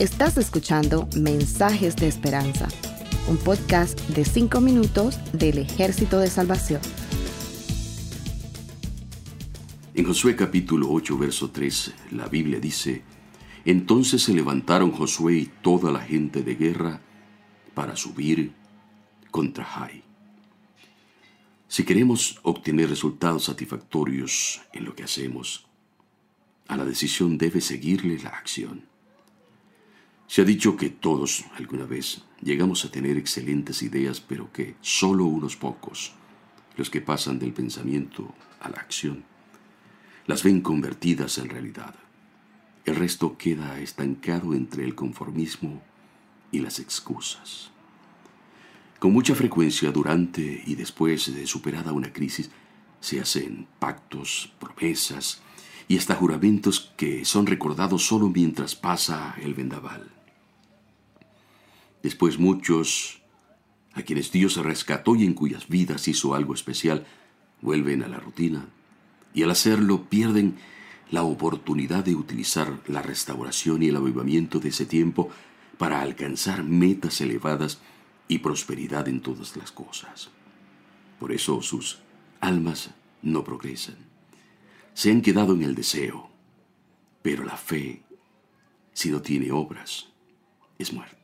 Estás escuchando Mensajes de Esperanza, un podcast de 5 minutos del Ejército de Salvación. En Josué capítulo 8, verso 3, la Biblia dice, Entonces se levantaron Josué y toda la gente de guerra para subir contra Jai. Si queremos obtener resultados satisfactorios en lo que hacemos, a la decisión debe seguirle la acción. Se ha dicho que todos alguna vez llegamos a tener excelentes ideas, pero que solo unos pocos, los que pasan del pensamiento a la acción, las ven convertidas en realidad. El resto queda estancado entre el conformismo y las excusas. Con mucha frecuencia durante y después de superada una crisis, se hacen pactos, promesas y hasta juramentos que son recordados solo mientras pasa el vendaval. Después muchos, a quienes Dios rescató y en cuyas vidas hizo algo especial, vuelven a la rutina y al hacerlo pierden la oportunidad de utilizar la restauración y el avivamiento de ese tiempo para alcanzar metas elevadas y prosperidad en todas las cosas. Por eso sus almas no progresan. Se han quedado en el deseo, pero la fe, si no tiene obras, es muerta.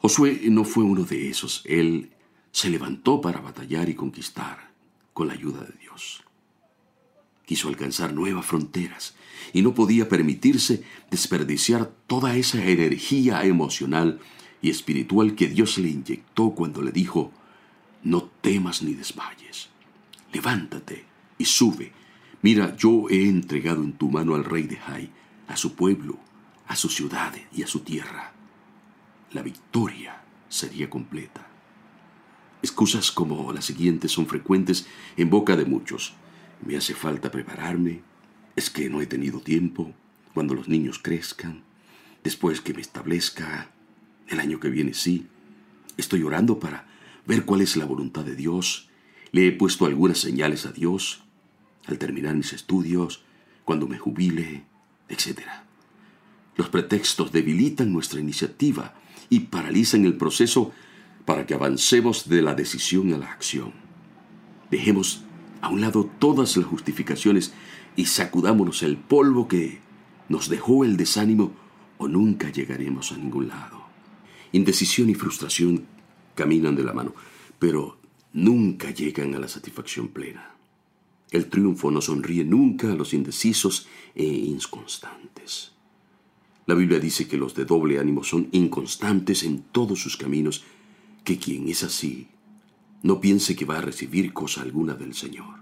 Josué no fue uno de esos. Él se levantó para batallar y conquistar con la ayuda de Dios. Quiso alcanzar nuevas fronteras y no podía permitirse desperdiciar toda esa energía emocional y espiritual que Dios le inyectó cuando le dijo, no temas ni desmayes, levántate y sube. Mira, yo he entregado en tu mano al rey de Jai, a su pueblo, a su ciudad y a su tierra la victoria sería completa. Excusas como las siguientes son frecuentes en boca de muchos. Me hace falta prepararme, es que no he tenido tiempo, cuando los niños crezcan, después que me establezca, el año que viene sí. Estoy orando para ver cuál es la voluntad de Dios. Le he puesto algunas señales a Dios al terminar mis estudios, cuando me jubile, etc. Los pretextos debilitan nuestra iniciativa y paralizan el proceso para que avancemos de la decisión a la acción. Dejemos a un lado todas las justificaciones y sacudámonos el polvo que nos dejó el desánimo o nunca llegaremos a ningún lado. Indecisión y frustración caminan de la mano, pero nunca llegan a la satisfacción plena. El triunfo no sonríe nunca a los indecisos e inconstantes. La Biblia dice que los de doble ánimo son inconstantes en todos sus caminos, que quien es así no piense que va a recibir cosa alguna del Señor.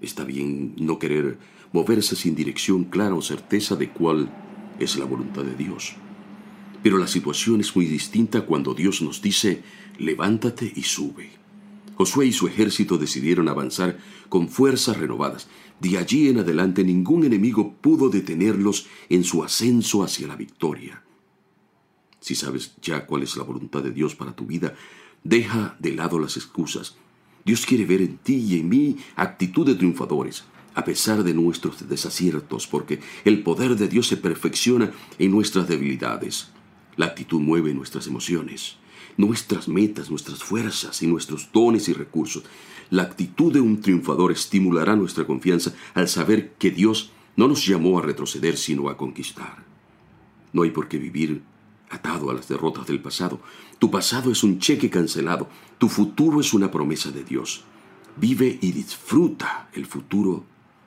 Está bien no querer moverse sin dirección clara o certeza de cuál es la voluntad de Dios. Pero la situación es muy distinta cuando Dios nos dice, levántate y sube. Josué y su ejército decidieron avanzar con fuerzas renovadas. De allí en adelante ningún enemigo pudo detenerlos en su ascenso hacia la victoria. Si sabes ya cuál es la voluntad de Dios para tu vida, deja de lado las excusas. Dios quiere ver en ti y en mí actitud de triunfadores, a pesar de nuestros desaciertos, porque el poder de Dios se perfecciona en nuestras debilidades. La actitud mueve nuestras emociones nuestras metas, nuestras fuerzas y nuestros dones y recursos. La actitud de un triunfador estimulará nuestra confianza al saber que Dios no nos llamó a retroceder, sino a conquistar. No hay por qué vivir atado a las derrotas del pasado. Tu pasado es un cheque cancelado, tu futuro es una promesa de Dios. Vive y disfruta el futuro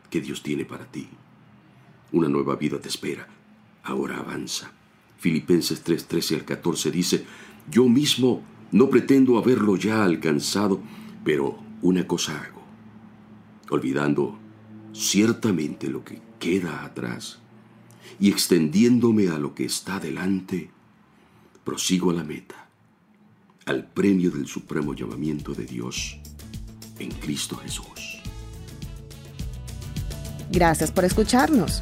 que Dios tiene para ti. Una nueva vida te espera. Ahora avanza. Filipenses 3:13 al 14 dice, yo mismo no pretendo haberlo ya alcanzado, pero una cosa hago, olvidando ciertamente lo que queda atrás y extendiéndome a lo que está delante, prosigo a la meta, al premio del supremo llamamiento de Dios en Cristo Jesús. Gracias por escucharnos.